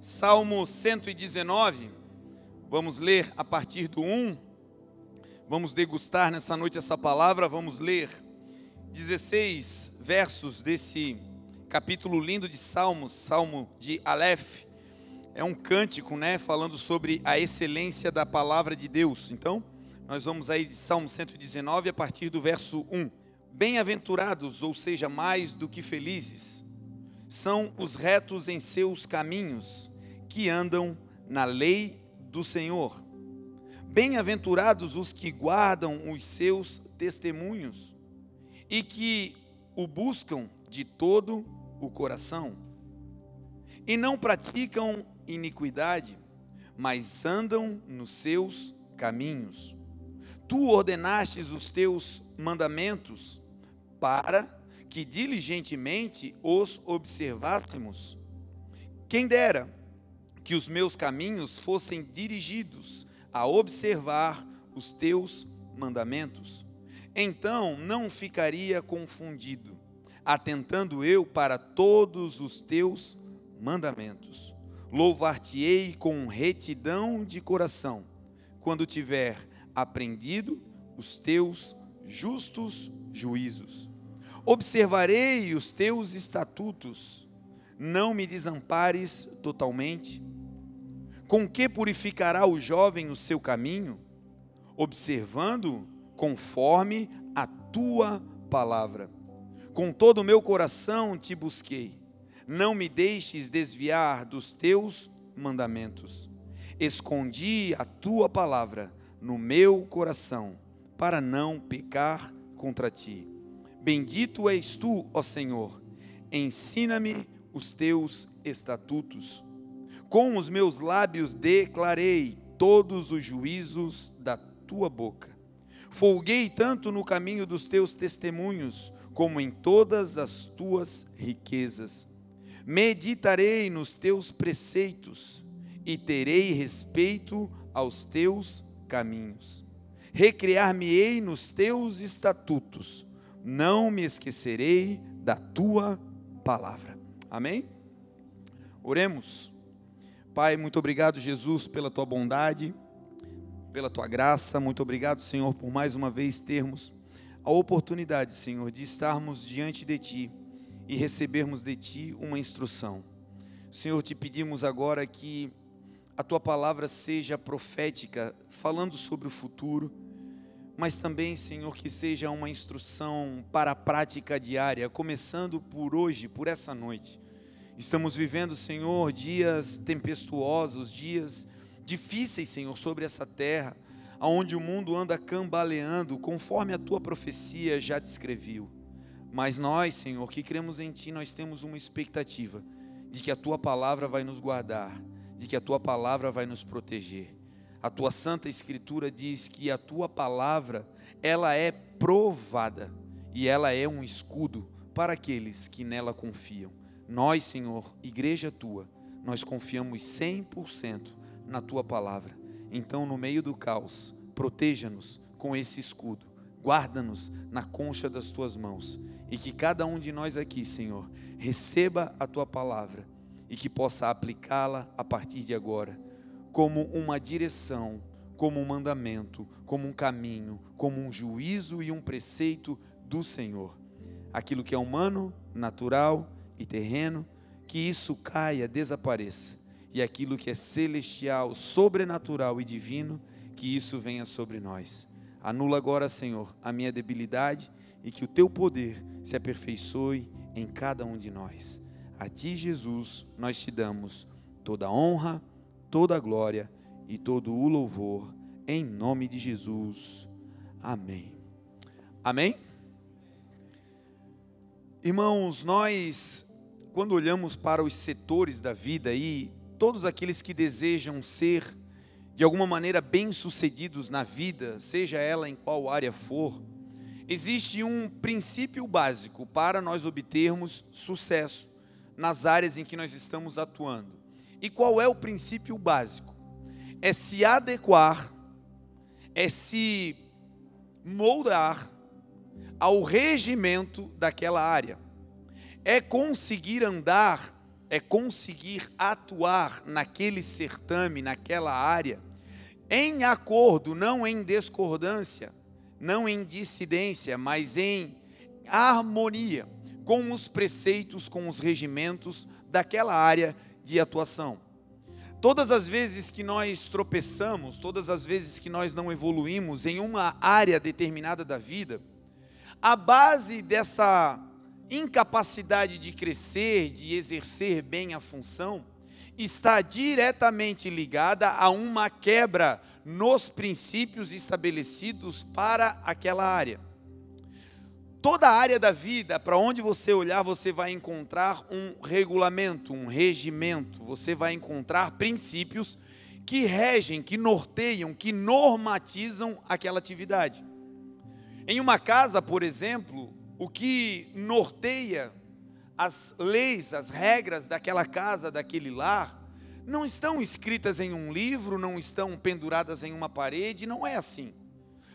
Salmo 119, vamos ler a partir do 1. Vamos degustar nessa noite essa palavra, vamos ler 16 versos desse capítulo lindo de Salmos, Salmo de Aleph. É um cântico, né, falando sobre a excelência da palavra de Deus. Então, nós vamos aí de Salmo 119 a partir do verso 1. Bem-aventurados, ou seja, mais do que felizes, são os retos em seus caminhos que andam na lei do Senhor. Bem-aventurados os que guardam os seus testemunhos e que o buscam de todo o coração, e não praticam iniquidade, mas andam nos seus caminhos. Tu ordenastes os teus mandamentos para que diligentemente os observássemos. Quem dera que os meus caminhos fossem dirigidos a observar os teus mandamentos. Então não ficaria confundido, atentando eu para todos os teus mandamentos. Louvar-te-ei com retidão de coração, quando tiver aprendido os teus justos juízos. Observarei os teus estatutos, não me desampares totalmente com que purificará o jovem o seu caminho? Observando conforme a tua palavra. Com todo o meu coração te busquei. Não me deixes desviar dos teus mandamentos. Escondi a tua palavra no meu coração, para não pecar contra ti. Bendito és tu, ó Senhor. Ensina-me os teus estatutos com os meus lábios declarei todos os juízos da tua boca. Folguei tanto no caminho dos teus testemunhos, como em todas as tuas riquezas. Meditarei nos teus preceitos e terei respeito aos teus caminhos. Recriar-me-ei nos teus estatutos, não me esquecerei da tua palavra. Amém? Oremos. Pai, muito obrigado, Jesus, pela tua bondade, pela tua graça. Muito obrigado, Senhor, por mais uma vez termos a oportunidade, Senhor, de estarmos diante de ti e recebermos de ti uma instrução. Senhor, te pedimos agora que a tua palavra seja profética, falando sobre o futuro, mas também, Senhor, que seja uma instrução para a prática diária, começando por hoje, por essa noite. Estamos vivendo, Senhor, dias tempestuosos, dias difíceis, Senhor, sobre essa terra, aonde o mundo anda cambaleando, conforme a tua profecia já descreviu. Mas nós, Senhor, que cremos em ti, nós temos uma expectativa de que a tua palavra vai nos guardar, de que a tua palavra vai nos proteger. A tua santa escritura diz que a tua palavra, ela é provada e ela é um escudo para aqueles que nela confiam. Nós, Senhor, igreja tua, nós confiamos 100% na tua palavra. Então, no meio do caos, proteja-nos com esse escudo. Guarda-nos na concha das tuas mãos e que cada um de nós aqui, Senhor, receba a tua palavra e que possa aplicá-la a partir de agora como uma direção, como um mandamento, como um caminho, como um juízo e um preceito do Senhor. Aquilo que é humano, natural, e terreno, que isso caia, desapareça, e aquilo que é celestial, sobrenatural e divino, que isso venha sobre nós. Anula agora, Senhor, a minha debilidade e que o teu poder se aperfeiçoe em cada um de nós. A ti, Jesus, nós te damos toda a honra, toda a glória e todo o louvor, em nome de Jesus. Amém. Amém? Irmãos, nós quando olhamos para os setores da vida e todos aqueles que desejam ser de alguma maneira bem-sucedidos na vida, seja ela em qual área for, existe um princípio básico para nós obtermos sucesso nas áreas em que nós estamos atuando. E qual é o princípio básico? É se adequar, é se moldar ao regimento daquela área é conseguir andar é conseguir atuar naquele certame, naquela área, em acordo, não em discordância, não em dissidência, mas em harmonia com os preceitos, com os regimentos daquela área de atuação. Todas as vezes que nós tropeçamos, todas as vezes que nós não evoluímos em uma área determinada da vida, a base dessa incapacidade de crescer, de exercer bem a função, está diretamente ligada a uma quebra nos princípios estabelecidos para aquela área. Toda área da vida, para onde você olhar, você vai encontrar um regulamento, um regimento, você vai encontrar princípios que regem, que norteiam, que normatizam aquela atividade. Em uma casa, por exemplo, o que norteia as leis, as regras daquela casa, daquele lar, não estão escritas em um livro, não estão penduradas em uma parede, não é assim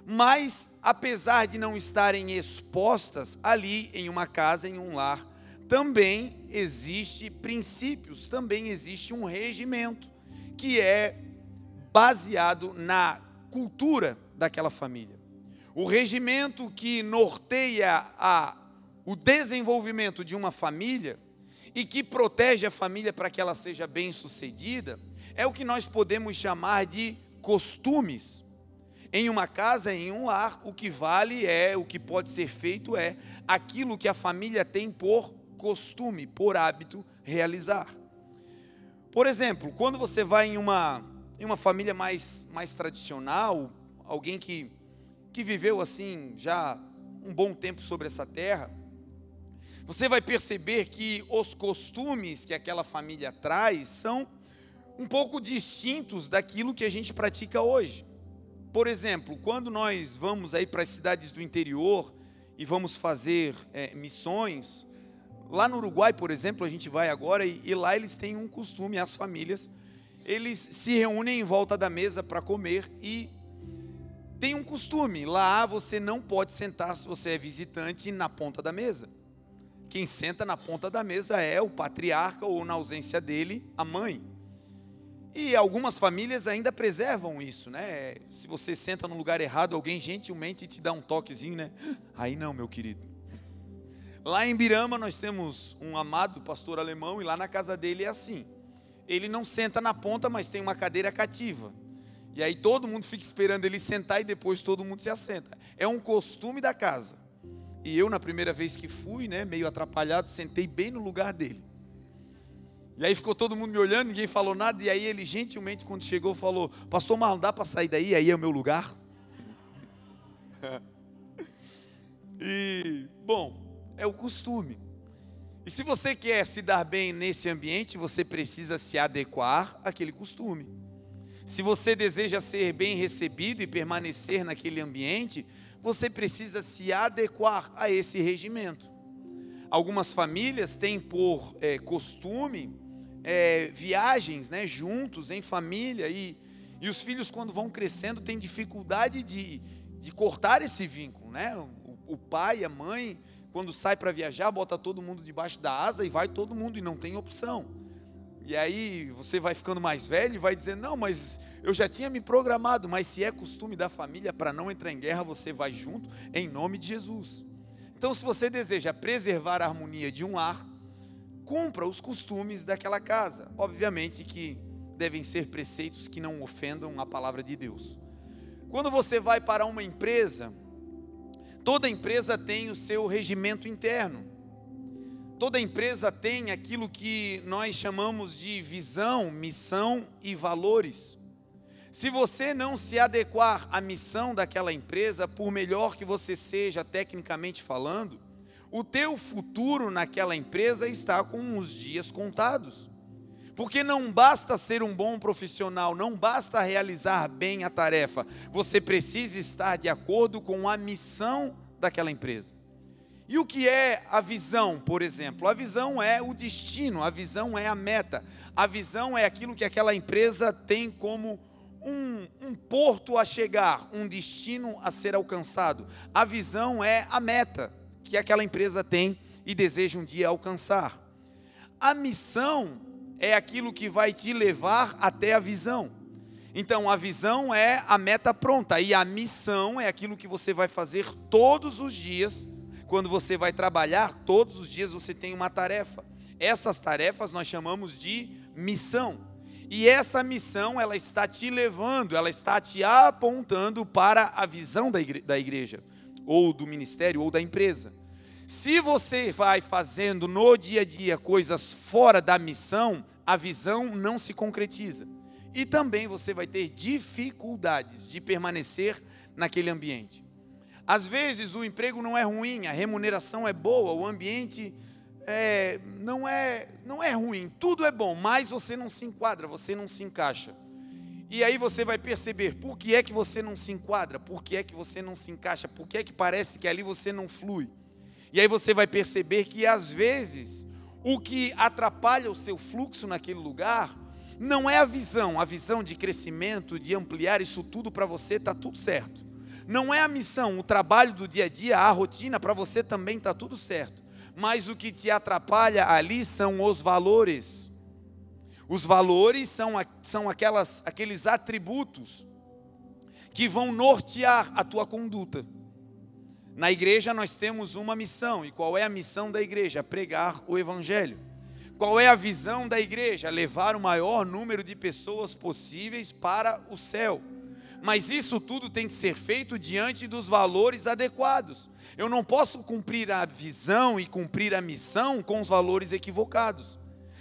mas apesar de não estarem expostas ali em uma casa, em um lar, também existe princípios, também existe um regimento que é baseado na cultura daquela família. O regimento que norteia a, o desenvolvimento de uma família e que protege a família para que ela seja bem-sucedida é o que nós podemos chamar de costumes. Em uma casa, em um lar, o que vale é, o que pode ser feito é aquilo que a família tem por costume, por hábito realizar. Por exemplo, quando você vai em uma, em uma família mais, mais tradicional, alguém que, que viveu assim já um bom tempo sobre essa terra, você vai perceber que os costumes que aquela família traz são um pouco distintos daquilo que a gente pratica hoje. Por exemplo, quando nós vamos aí para as cidades do interior e vamos fazer é, missões, lá no Uruguai, por exemplo, a gente vai agora e, e lá eles têm um costume, as famílias, eles se reúnem em volta da mesa para comer e tem um costume, lá você não pode sentar se você é visitante na ponta da mesa. Quem senta na ponta da mesa é o patriarca ou na ausência dele, a mãe. E algumas famílias ainda preservam isso, né? Se você senta no lugar errado, alguém gentilmente te dá um toquezinho, né? Aí não, meu querido. Lá em Birama nós temos um amado pastor alemão e lá na casa dele é assim. Ele não senta na ponta, mas tem uma cadeira cativa. E aí todo mundo fica esperando ele sentar e depois todo mundo se assenta. É um costume da casa. E eu na primeira vez que fui, né, meio atrapalhado, sentei bem no lugar dele. E aí ficou todo mundo me olhando, ninguém falou nada. E aí ele gentilmente, quando chegou, falou: Pastor Marlon, dá para sair daí? Aí é o meu lugar. e, bom, é o costume. E se você quer se dar bem nesse ambiente, você precisa se adequar àquele costume. Se você deseja ser bem recebido e permanecer naquele ambiente, você precisa se adequar a esse regimento. Algumas famílias têm por é, costume é, viagens né, juntos, em família, e, e os filhos, quando vão crescendo, têm dificuldade de, de cortar esse vínculo. Né? O, o pai, a mãe, quando sai para viajar, bota todo mundo debaixo da asa e vai todo mundo, e não tem opção. E aí você vai ficando mais velho e vai dizer: Não, mas eu já tinha me programado, mas se é costume da família para não entrar em guerra, você vai junto, em nome de Jesus. Então, se você deseja preservar a harmonia de um lar, cumpra os costumes daquela casa. Obviamente que devem ser preceitos que não ofendam a palavra de Deus. Quando você vai para uma empresa, toda empresa tem o seu regimento interno. Toda empresa tem aquilo que nós chamamos de visão, missão e valores. Se você não se adequar à missão daquela empresa, por melhor que você seja tecnicamente falando, o teu futuro naquela empresa está com os dias contados. Porque não basta ser um bom profissional, não basta realizar bem a tarefa, você precisa estar de acordo com a missão daquela empresa. E o que é a visão, por exemplo? A visão é o destino, a visão é a meta, a visão é aquilo que aquela empresa tem como um, um, porto a chegar, um destino a ser alcançado. A visão é a meta que aquela empresa tem e deseja um dia alcançar. A missão é aquilo que vai te levar até a visão. Então, a visão é a meta pronta e a missão é aquilo que você vai fazer todos os dias. Quando você vai trabalhar, todos os dias você tem uma tarefa. Essas tarefas nós chamamos de missão. E essa missão, ela está te levando, ela está te apontando para a visão da igreja, da igreja ou do ministério, ou da empresa. Se você vai fazendo no dia a dia coisas fora da missão, a visão não se concretiza. E também você vai ter dificuldades de permanecer naquele ambiente. Às vezes o emprego não é ruim, a remuneração é boa, o ambiente é, não, é, não é ruim, tudo é bom, mas você não se enquadra, você não se encaixa. E aí você vai perceber por que é que você não se enquadra, por que é que você não se encaixa, por que é que parece que ali você não flui. E aí você vai perceber que às vezes o que atrapalha o seu fluxo naquele lugar não é a visão, a visão de crescimento, de ampliar isso tudo para você está tudo certo. Não é a missão, o trabalho do dia a dia, a rotina para você também está tudo certo. Mas o que te atrapalha ali são os valores os valores são, são aquelas, aqueles atributos que vão nortear a tua conduta. Na igreja nós temos uma missão, e qual é a missão da igreja? Pregar o Evangelho. Qual é a visão da igreja? Levar o maior número de pessoas possíveis para o céu. Mas isso tudo tem que ser feito diante dos valores adequados. Eu não posso cumprir a visão e cumprir a missão com os valores equivocados.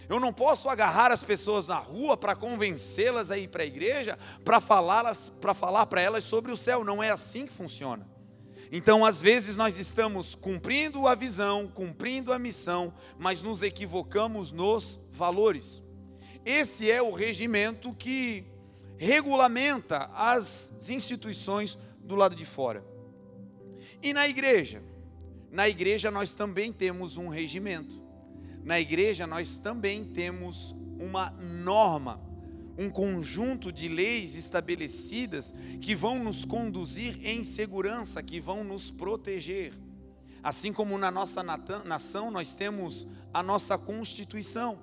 Eu não posso agarrar as pessoas na rua para convencê-las a ir para a igreja, para falar para falar para elas sobre o céu. Não é assim que funciona. Então, às vezes, nós estamos cumprindo a visão, cumprindo a missão, mas nos equivocamos nos valores. Esse é o regimento que regulamenta as instituições do lado de fora. E na igreja? Na igreja nós também temos um regimento na igreja nós também temos uma norma, um conjunto de leis estabelecidas que vão nos conduzir em segurança, que vão nos proteger. Assim como na nossa nação nós temos a nossa Constituição,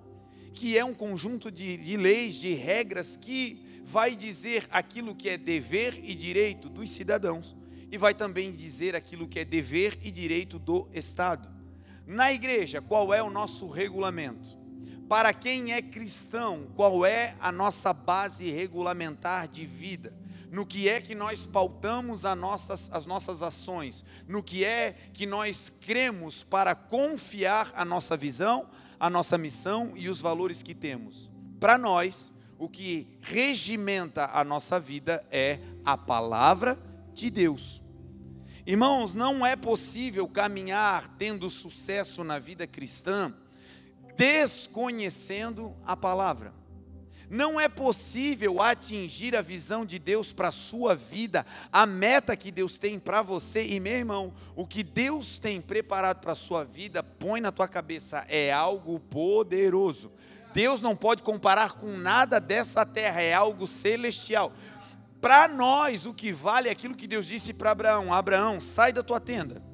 que é um conjunto de, de leis, de regras que vai dizer aquilo que é dever e direito dos cidadãos e vai também dizer aquilo que é dever e direito do Estado. Na igreja, qual é o nosso regulamento? Para quem é cristão, qual é a nossa base regulamentar de vida? No que é que nós pautamos as nossas, as nossas ações? No que é que nós cremos para confiar a nossa visão, a nossa missão e os valores que temos? Para nós, o que regimenta a nossa vida é a palavra de Deus. Irmãos, não é possível caminhar tendo sucesso na vida cristã desconhecendo a palavra. Não é possível atingir a visão de Deus para a sua vida, a meta que Deus tem para você. E meu irmão, o que Deus tem preparado para a sua vida, põe na tua cabeça, é algo poderoso. Deus não pode comparar com nada dessa terra, é algo celestial. Para nós, o que vale é aquilo que Deus disse para Abraão: Abraão, sai da tua tenda.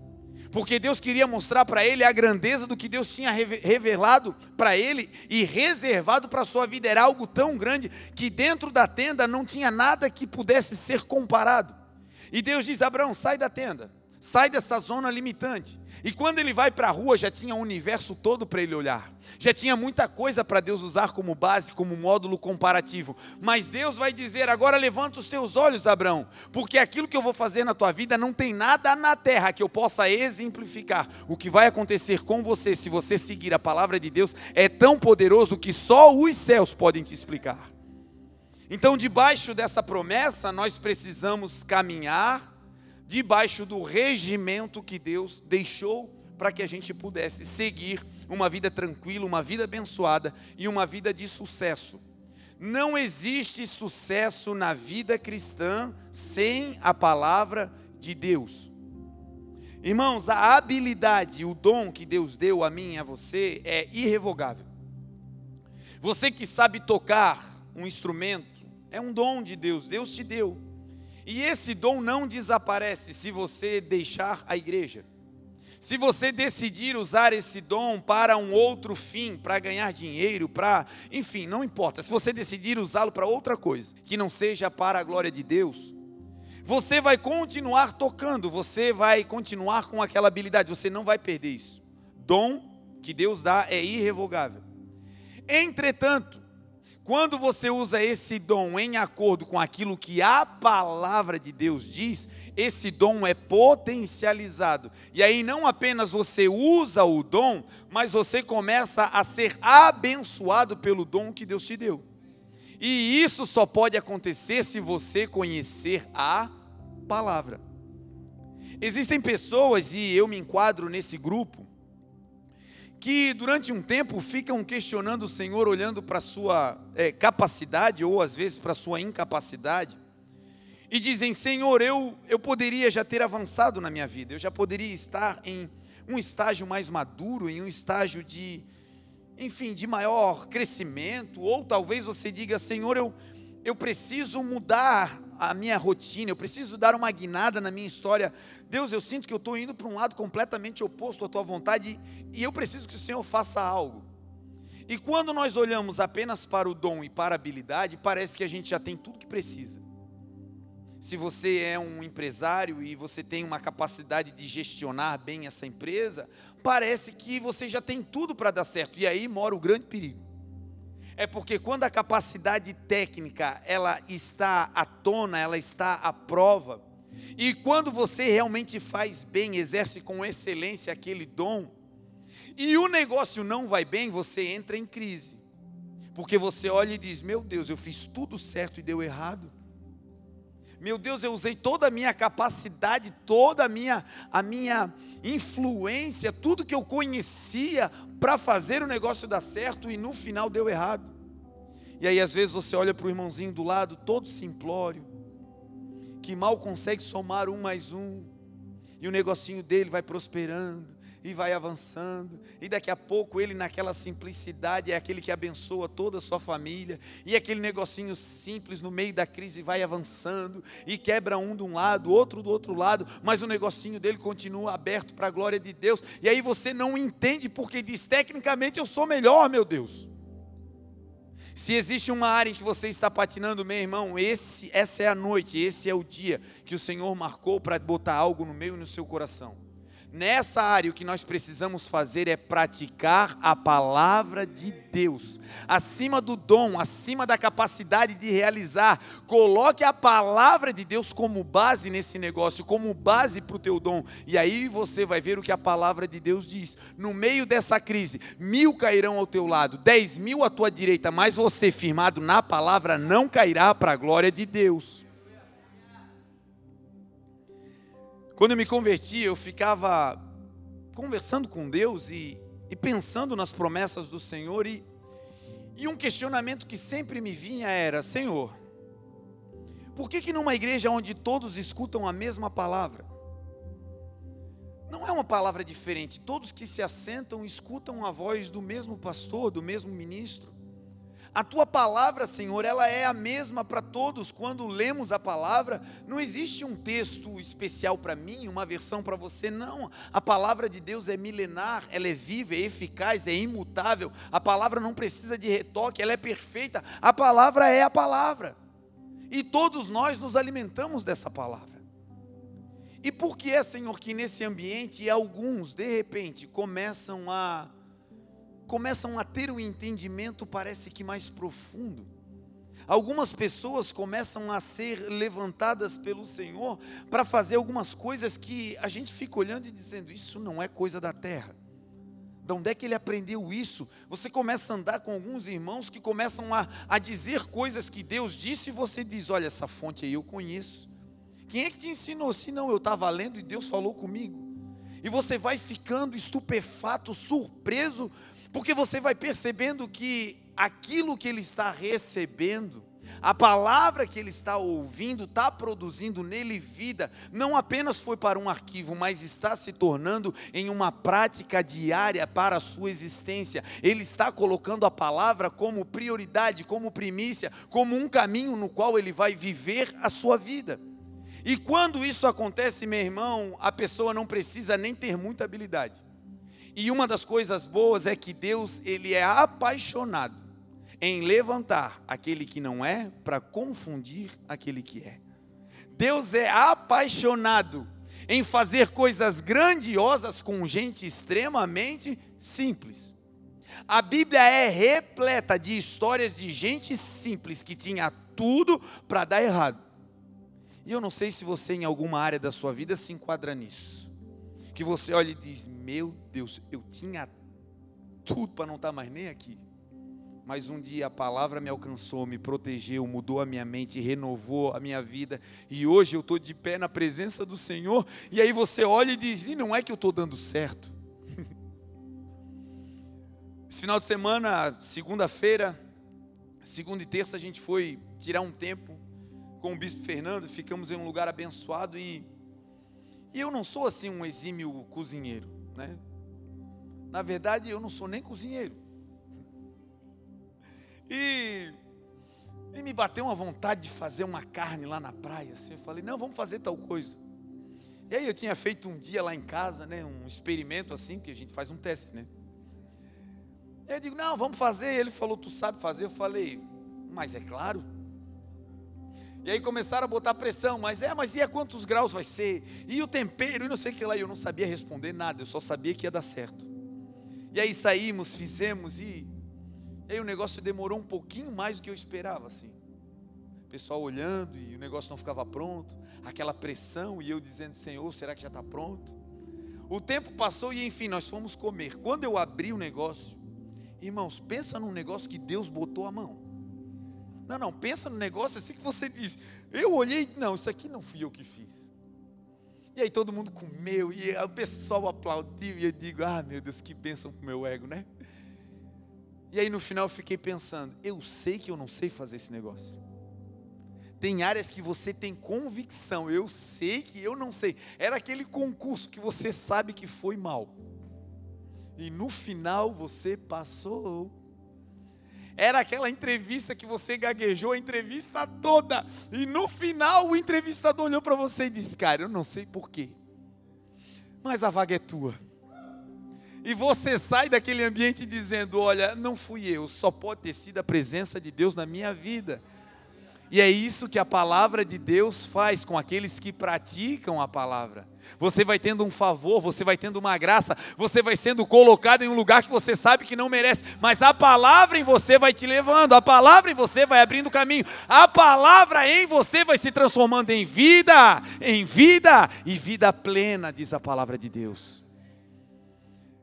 Porque Deus queria mostrar para ele a grandeza do que Deus tinha revelado para ele e reservado para a sua vida. Era algo tão grande que dentro da tenda não tinha nada que pudesse ser comparado. E Deus diz: Abraão, sai da tenda. Sai dessa zona limitante. E quando ele vai para a rua, já tinha o universo todo para ele olhar. Já tinha muita coisa para Deus usar como base, como módulo comparativo. Mas Deus vai dizer: agora levanta os teus olhos, Abraão, porque aquilo que eu vou fazer na tua vida não tem nada na terra que eu possa exemplificar. O que vai acontecer com você, se você seguir a palavra de Deus, é tão poderoso que só os céus podem te explicar. Então, debaixo dessa promessa, nós precisamos caminhar debaixo do regimento que Deus deixou para que a gente pudesse seguir uma vida tranquila, uma vida abençoada e uma vida de sucesso. Não existe sucesso na vida cristã sem a palavra de Deus. Irmãos, a habilidade, o dom que Deus deu a mim e a você é irrevogável. Você que sabe tocar um instrumento, é um dom de Deus, Deus te deu. E esse dom não desaparece se você deixar a igreja. Se você decidir usar esse dom para um outro fim, para ganhar dinheiro, para, enfim, não importa. Se você decidir usá-lo para outra coisa, que não seja para a glória de Deus, você vai continuar tocando, você vai continuar com aquela habilidade, você não vai perder isso. Dom que Deus dá é irrevogável. Entretanto, quando você usa esse dom em acordo com aquilo que a palavra de Deus diz, esse dom é potencializado. E aí não apenas você usa o dom, mas você começa a ser abençoado pelo dom que Deus te deu. E isso só pode acontecer se você conhecer a palavra. Existem pessoas, e eu me enquadro nesse grupo, que durante um tempo ficam questionando o Senhor, olhando para a sua é, capacidade, ou às vezes para a sua incapacidade, e dizem: Senhor, eu, eu poderia já ter avançado na minha vida, eu já poderia estar em um estágio mais maduro, em um estágio de, enfim, de maior crescimento, ou talvez você diga: Senhor, eu, eu preciso mudar a minha rotina, eu preciso dar uma guinada na minha história. Deus, eu sinto que eu estou indo para um lado completamente oposto à tua vontade e eu preciso que o Senhor faça algo. E quando nós olhamos apenas para o dom e para a habilidade, parece que a gente já tem tudo que precisa. Se você é um empresário e você tem uma capacidade de gestionar bem essa empresa, parece que você já tem tudo para dar certo. E aí mora o grande perigo é porque quando a capacidade técnica ela está à tona, ela está à prova, e quando você realmente faz bem, exerce com excelência aquele dom, e o negócio não vai bem, você entra em crise. Porque você olha e diz: Meu Deus, eu fiz tudo certo e deu errado. Meu Deus, eu usei toda a minha capacidade, toda a minha, a minha influência, tudo que eu conhecia para fazer o negócio dar certo e no final deu errado. E aí às vezes você olha para o irmãozinho do lado, todo simplório, que mal consegue somar um mais um, e o negocinho dele vai prosperando, e vai avançando, e daqui a pouco ele, naquela simplicidade, é aquele que abençoa toda a sua família, e aquele negocinho simples no meio da crise vai avançando, e quebra um de um lado, outro do outro lado, mas o negocinho dele continua aberto para a glória de Deus, e aí você não entende porque diz: tecnicamente eu sou melhor, meu Deus. Se existe uma área em que você está patinando, meu irmão, esse, essa é a noite, esse é o dia que o Senhor marcou para botar algo no meio no seu coração. Nessa área, o que nós precisamos fazer é praticar a palavra de Deus, acima do dom, acima da capacidade de realizar. Coloque a palavra de Deus como base nesse negócio, como base para o teu dom, e aí você vai ver o que a palavra de Deus diz. No meio dessa crise, mil cairão ao teu lado, dez mil à tua direita, mas você, firmado na palavra, não cairá para a glória de Deus. Quando eu me converti, eu ficava conversando com Deus e, e pensando nas promessas do Senhor, e, e um questionamento que sempre me vinha era: Senhor, por que, que numa igreja onde todos escutam a mesma palavra, não é uma palavra diferente, todos que se assentam escutam a voz do mesmo pastor, do mesmo ministro? A tua palavra, Senhor, ela é a mesma para todos. Quando lemos a palavra, não existe um texto especial para mim, uma versão para você, não. A palavra de Deus é milenar, ela é viva, é eficaz, é imutável. A palavra não precisa de retoque, ela é perfeita. A palavra é a palavra. E todos nós nos alimentamos dessa palavra. E por que é, Senhor, que nesse ambiente alguns, de repente, começam a começam a ter um entendimento, parece que mais profundo. Algumas pessoas começam a ser levantadas pelo Senhor para fazer algumas coisas que a gente fica olhando e dizendo: Isso não é coisa da terra. De onde é que ele aprendeu isso? Você começa a andar com alguns irmãos que começam a, a dizer coisas que Deus disse e você diz: Olha, essa fonte aí eu conheço. Quem é que te ensinou? Se não, eu estava lendo e Deus falou comigo. E você vai ficando estupefato, surpreso porque você vai percebendo que aquilo que ele está recebendo, a palavra que ele está ouvindo, está produzindo nele vida, não apenas foi para um arquivo, mas está se tornando em uma prática diária para a sua existência. Ele está colocando a palavra como prioridade, como primícia, como um caminho no qual ele vai viver a sua vida. E quando isso acontece, meu irmão, a pessoa não precisa nem ter muita habilidade. E uma das coisas boas é que Deus, ele é apaixonado em levantar aquele que não é para confundir aquele que é. Deus é apaixonado em fazer coisas grandiosas com gente extremamente simples. A Bíblia é repleta de histórias de gente simples que tinha tudo para dar errado. E eu não sei se você, em alguma área da sua vida, se enquadra nisso. Que você olha e diz: Meu Deus, eu tinha tudo para não estar tá mais nem aqui. Mas um dia a palavra me alcançou, me protegeu, mudou a minha mente, renovou a minha vida. E hoje eu estou de pé na presença do Senhor. E aí você olha e diz: E não é que eu estou dando certo. Esse final de semana, segunda-feira, segunda e terça, a gente foi tirar um tempo com o bispo Fernando, ficamos em um lugar abençoado e, e eu não sou assim um exímio cozinheiro, né? Na verdade, eu não sou nem cozinheiro. E, e me bateu uma vontade de fazer uma carne lá na praia. Assim, eu falei, não, vamos fazer tal coisa. E aí eu tinha feito um dia lá em casa, né, um experimento assim, que a gente faz um teste, né? E eu digo, não, vamos fazer. Ele falou, tu sabe fazer? Eu falei, mas é claro. E aí começaram a botar pressão, mas é, mas e a quantos graus vai ser? E o tempero, e não sei o que lá. E eu não sabia responder nada, eu só sabia que ia dar certo. E aí saímos, fizemos, e, e aí o negócio demorou um pouquinho mais do que eu esperava, assim. O pessoal olhando e o negócio não ficava pronto, aquela pressão, e eu dizendo, Senhor, será que já está pronto? O tempo passou e enfim, nós fomos comer. Quando eu abri o negócio, irmãos, pensa num negócio que Deus botou a mão. Não, não, pensa no negócio assim que você diz. Eu olhei, não, isso aqui não fui eu que fiz. E aí todo mundo comeu, e o pessoal aplaudiu, e eu digo, ah meu Deus, que bênção para o meu ego, né? E aí no final eu fiquei pensando, eu sei que eu não sei fazer esse negócio. Tem áreas que você tem convicção, eu sei que eu não sei. Era aquele concurso que você sabe que foi mal. E no final você passou. Era aquela entrevista que você gaguejou a entrevista toda. E no final o entrevistador olhou para você e disse: Cara, eu não sei porquê, mas a vaga é tua. E você sai daquele ambiente dizendo: Olha, não fui eu, só pode ter sido a presença de Deus na minha vida. E é isso que a palavra de Deus faz com aqueles que praticam a palavra. Você vai tendo um favor, você vai tendo uma graça, você vai sendo colocado em um lugar que você sabe que não merece, mas a palavra em você vai te levando, a palavra em você vai abrindo caminho, a palavra em você vai se transformando em vida, em vida e vida plena, diz a palavra de Deus.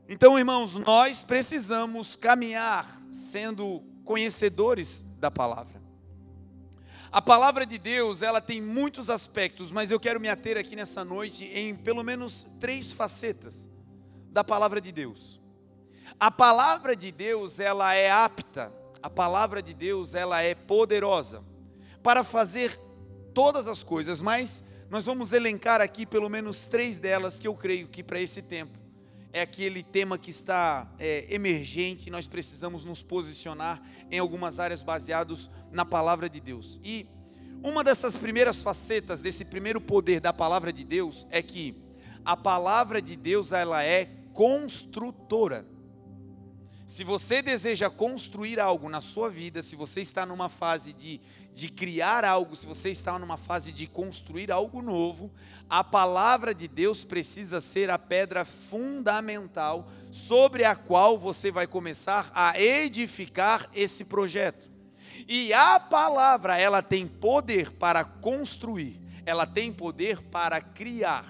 Então, irmãos, nós precisamos caminhar sendo conhecedores da palavra. A palavra de Deus, ela tem muitos aspectos, mas eu quero me ater aqui nessa noite em pelo menos três facetas da palavra de Deus. A palavra de Deus, ela é apta, a palavra de Deus, ela é poderosa para fazer todas as coisas, mas nós vamos elencar aqui pelo menos três delas que eu creio que para esse tempo é aquele tema que está é, emergente e nós precisamos nos posicionar em algumas áreas baseados na palavra de Deus. E uma dessas primeiras facetas desse primeiro poder da palavra de Deus é que a palavra de Deus ela é construtora. Se você deseja construir algo na sua vida, se você está numa fase de, de criar algo, se você está numa fase de construir algo novo, a palavra de Deus precisa ser a pedra fundamental sobre a qual você vai começar a edificar esse projeto. E a palavra, ela tem poder para construir, ela tem poder para criar.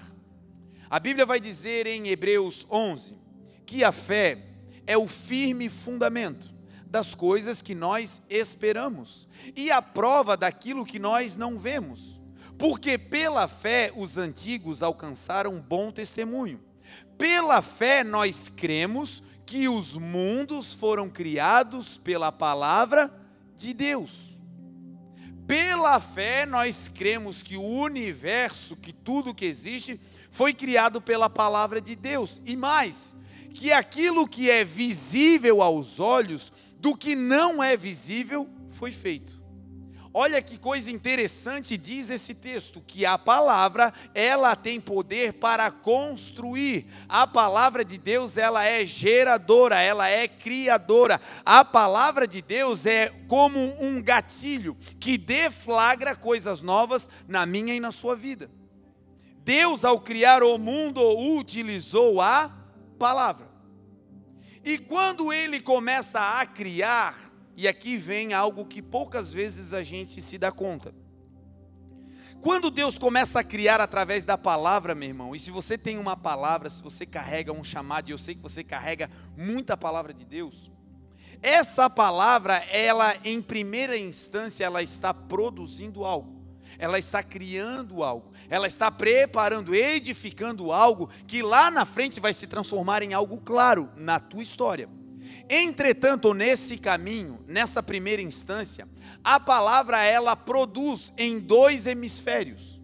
A Bíblia vai dizer em Hebreus 11 que a fé é o firme fundamento das coisas que nós esperamos e a prova daquilo que nós não vemos. Porque pela fé os antigos alcançaram bom testemunho. Pela fé nós cremos que os mundos foram criados pela palavra de Deus. Pela fé nós cremos que o universo, que tudo que existe, foi criado pela palavra de Deus. E mais, que aquilo que é visível aos olhos, do que não é visível, foi feito. Olha que coisa interessante diz esse texto, que a palavra, ela tem poder para construir. A palavra de Deus, ela é geradora, ela é criadora. A palavra de Deus é como um gatilho que deflagra coisas novas na minha e na sua vida. Deus, ao criar o mundo, utilizou a palavra. E quando ele começa a criar, e aqui vem algo que poucas vezes a gente se dá conta. Quando Deus começa a criar através da palavra, meu irmão, e se você tem uma palavra, se você carrega um chamado, e eu sei que você carrega muita palavra de Deus, essa palavra, ela em primeira instância, ela está produzindo algo. Ela está criando algo, ela está preparando, edificando algo que lá na frente vai se transformar em algo claro na tua história. Entretanto, nesse caminho, nessa primeira instância, a palavra ela produz em dois hemisférios.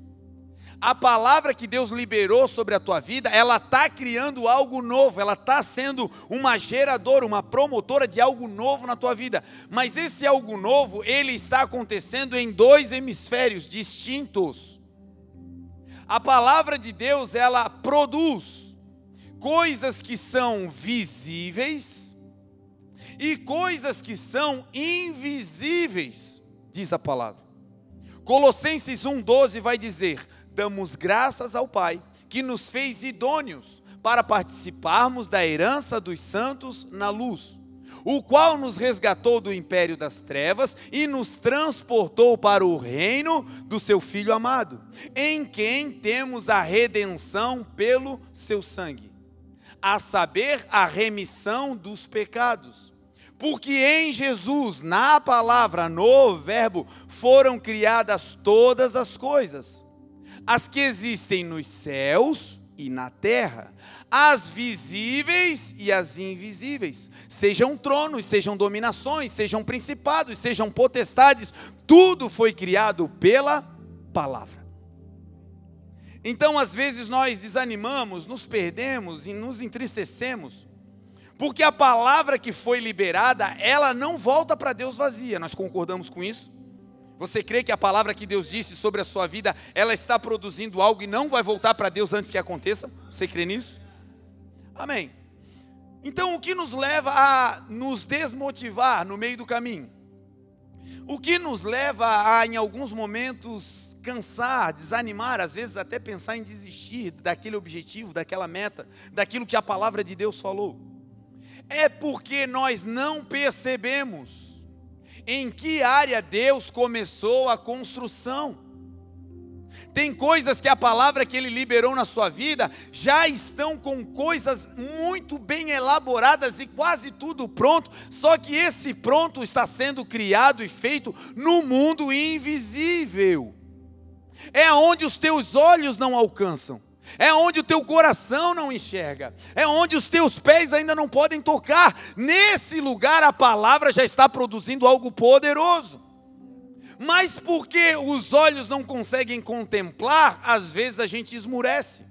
A palavra que Deus liberou sobre a tua vida, ela está criando algo novo, ela está sendo uma geradora, uma promotora de algo novo na tua vida. Mas esse algo novo, ele está acontecendo em dois hemisférios distintos. A palavra de Deus, ela produz coisas que são visíveis e coisas que são invisíveis, diz a palavra. Colossenses 1,12 vai dizer: Damos graças ao Pai, que nos fez idôneos para participarmos da herança dos santos na luz, o qual nos resgatou do império das trevas e nos transportou para o reino do seu Filho amado, em quem temos a redenção pelo seu sangue, a saber, a remissão dos pecados. Porque em Jesus, na palavra, no Verbo, foram criadas todas as coisas, as que existem nos céus e na terra, as visíveis e as invisíveis, sejam tronos, sejam dominações, sejam principados, sejam potestades, tudo foi criado pela palavra. Então, às vezes, nós desanimamos, nos perdemos e nos entristecemos porque a palavra que foi liberada, ela não volta para Deus vazia. Nós concordamos com isso? Você crê que a palavra que Deus disse sobre a sua vida, ela está produzindo algo e não vai voltar para Deus antes que aconteça? Você crê nisso? Amém. Então, o que nos leva a nos desmotivar no meio do caminho? O que nos leva a, em alguns momentos, cansar, desanimar, às vezes até pensar em desistir daquele objetivo, daquela meta, daquilo que a palavra de Deus falou? é porque nós não percebemos em que área Deus começou a construção. Tem coisas que a palavra que ele liberou na sua vida já estão com coisas muito bem elaboradas e quase tudo pronto, só que esse pronto está sendo criado e feito no mundo invisível. É onde os teus olhos não alcançam é onde o teu coração não enxerga, é onde os teus pés ainda não podem tocar. Nesse lugar a palavra já está produzindo algo poderoso. Mas porque os olhos não conseguem contemplar, às vezes a gente esmurece.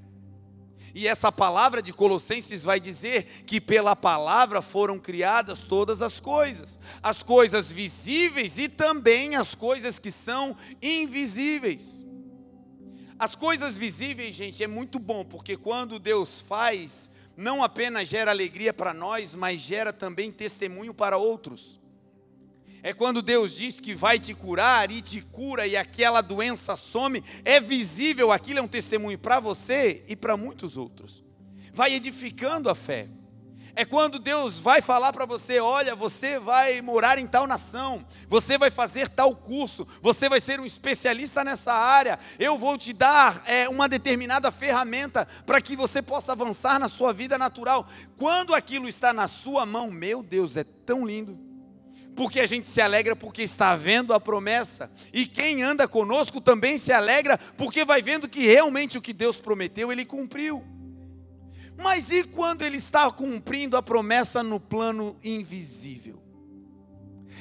E essa palavra de Colossenses vai dizer que pela palavra foram criadas todas as coisas, as coisas visíveis e também as coisas que são invisíveis. As coisas visíveis, gente, é muito bom, porque quando Deus faz, não apenas gera alegria para nós, mas gera também testemunho para outros. É quando Deus diz que vai te curar e te cura e aquela doença some, é visível, aquilo é um testemunho para você e para muitos outros. Vai edificando a fé. É quando Deus vai falar para você: olha, você vai morar em tal nação, você vai fazer tal curso, você vai ser um especialista nessa área, eu vou te dar é, uma determinada ferramenta para que você possa avançar na sua vida natural. Quando aquilo está na sua mão, meu Deus, é tão lindo. Porque a gente se alegra porque está vendo a promessa, e quem anda conosco também se alegra porque vai vendo que realmente o que Deus prometeu, ele cumpriu. Mas e quando ele está cumprindo a promessa no plano invisível?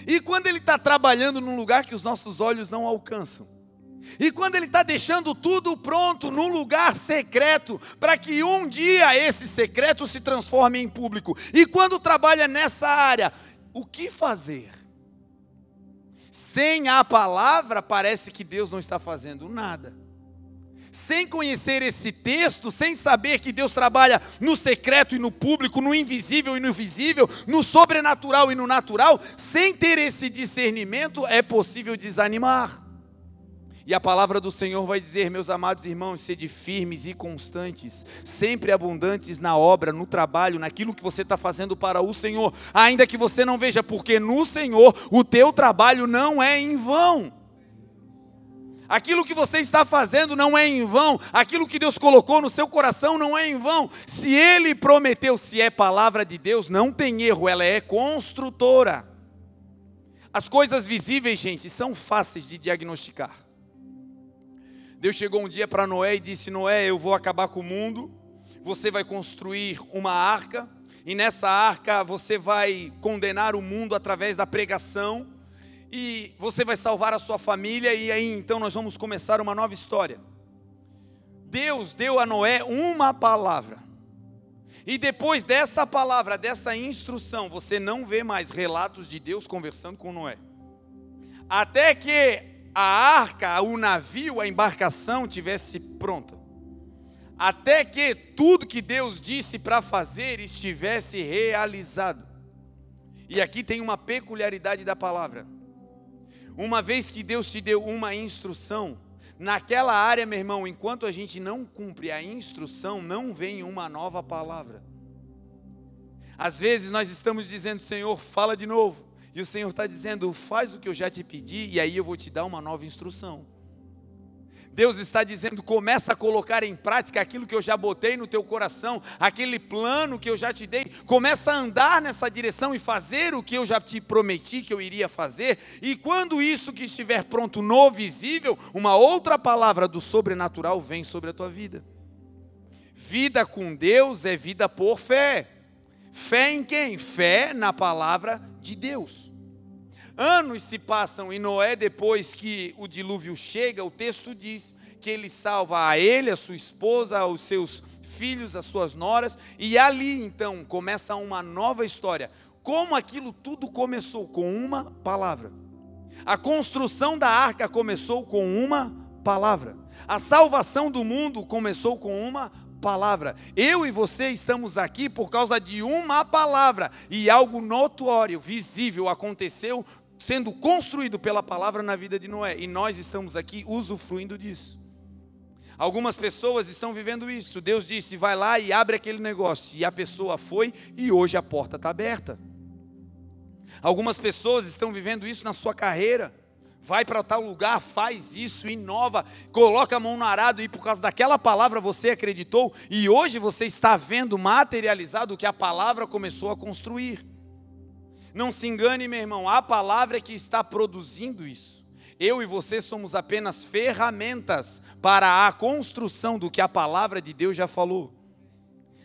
E quando ele está trabalhando num lugar que os nossos olhos não alcançam? E quando ele está deixando tudo pronto num lugar secreto, para que um dia esse secreto se transforme em público. E quando trabalha nessa área, o que fazer? Sem a palavra, parece que Deus não está fazendo nada. Sem conhecer esse texto, sem saber que Deus trabalha no secreto e no público, no invisível e no visível, no sobrenatural e no natural, sem ter esse discernimento, é possível desanimar. E a palavra do Senhor vai dizer, meus amados irmãos, sede firmes e constantes, sempre abundantes na obra, no trabalho, naquilo que você está fazendo para o Senhor, ainda que você não veja, porque no Senhor o teu trabalho não é em vão. Aquilo que você está fazendo não é em vão, aquilo que Deus colocou no seu coração não é em vão. Se Ele prometeu, se é palavra de Deus, não tem erro, ela é construtora. As coisas visíveis, gente, são fáceis de diagnosticar. Deus chegou um dia para Noé e disse: Noé, eu vou acabar com o mundo, você vai construir uma arca, e nessa arca você vai condenar o mundo através da pregação, e você vai salvar a sua família, e aí então nós vamos começar uma nova história. Deus deu a Noé uma palavra. E depois dessa palavra, dessa instrução, você não vê mais relatos de Deus conversando com Noé. Até que a arca, o navio, a embarcação tivesse pronta. Até que tudo que Deus disse para fazer estivesse realizado. E aqui tem uma peculiaridade da palavra. Uma vez que Deus te deu uma instrução, naquela área, meu irmão, enquanto a gente não cumpre a instrução, não vem uma nova palavra. Às vezes nós estamos dizendo, Senhor, fala de novo. E o Senhor está dizendo: faz o que eu já te pedi, e aí eu vou te dar uma nova instrução. Deus está dizendo: começa a colocar em prática aquilo que eu já botei no teu coração, aquele plano que eu já te dei. Começa a andar nessa direção e fazer o que eu já te prometi que eu iria fazer. E quando isso que estiver pronto no visível, uma outra palavra do sobrenatural vem sobre a tua vida. Vida com Deus é vida por fé. Fé em quem? Fé na palavra de Deus. Anos se passam e Noé, depois que o dilúvio chega, o texto diz que ele salva a ele, a sua esposa, os seus filhos, as suas noras, e ali então começa uma nova história. Como aquilo tudo começou com uma palavra. A construção da arca começou com uma palavra. A salvação do mundo começou com uma palavra. Eu e você estamos aqui por causa de uma palavra e algo notório, visível aconteceu sendo construído pela palavra na vida de Noé e nós estamos aqui usufruindo disso. Algumas pessoas estão vivendo isso. Deus disse: vai lá e abre aquele negócio. E a pessoa foi e hoje a porta está aberta. Algumas pessoas estão vivendo isso na sua carreira vai para tal lugar, faz isso, inova, coloca a mão no arado e por causa daquela palavra você acreditou e hoje você está vendo materializado o que a palavra começou a construir. Não se engane, meu irmão, a palavra é que está produzindo isso. Eu e você somos apenas ferramentas para a construção do que a palavra de Deus já falou.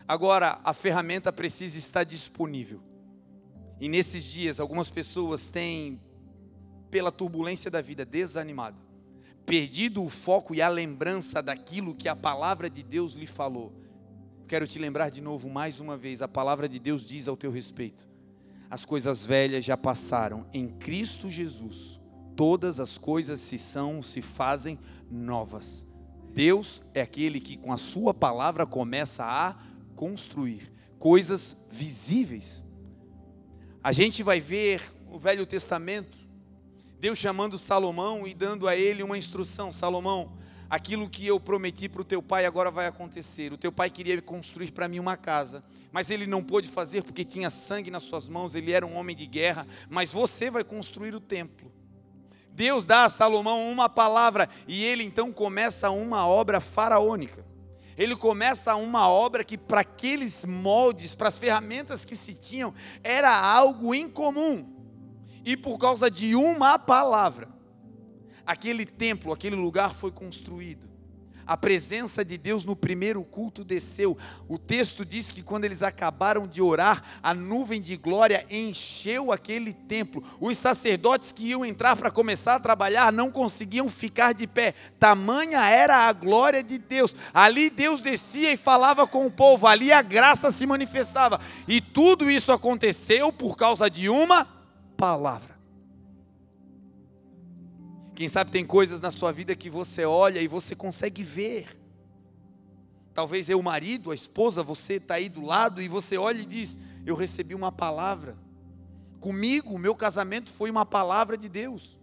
Agora, a ferramenta precisa estar disponível. E nesses dias, algumas pessoas têm pela turbulência da vida, desanimado, perdido o foco e a lembrança daquilo que a palavra de Deus lhe falou. Quero te lembrar de novo, mais uma vez, a palavra de Deus diz ao teu respeito: as coisas velhas já passaram, em Cristo Jesus, todas as coisas se são, se fazem novas. Deus é aquele que, com a Sua palavra, começa a construir coisas visíveis. A gente vai ver o Velho Testamento Deus chamando Salomão e dando a ele uma instrução: Salomão, aquilo que eu prometi para o teu pai agora vai acontecer. O teu pai queria construir para mim uma casa, mas ele não pôde fazer porque tinha sangue nas suas mãos, ele era um homem de guerra, mas você vai construir o templo. Deus dá a Salomão uma palavra e ele então começa uma obra faraônica. Ele começa uma obra que, para aqueles moldes, para as ferramentas que se tinham, era algo incomum. E por causa de uma palavra, aquele templo, aquele lugar foi construído. A presença de Deus no primeiro culto desceu. O texto diz que quando eles acabaram de orar, a nuvem de glória encheu aquele templo. Os sacerdotes que iam entrar para começar a trabalhar não conseguiam ficar de pé. Tamanha era a glória de Deus. Ali Deus descia e falava com o povo, ali a graça se manifestava. E tudo isso aconteceu por causa de uma palavra. Quem sabe tem coisas na sua vida que você olha e você consegue ver. Talvez eu, o marido, a esposa, você está aí do lado e você olha e diz: Eu recebi uma palavra. Comigo, o meu casamento foi uma palavra de Deus.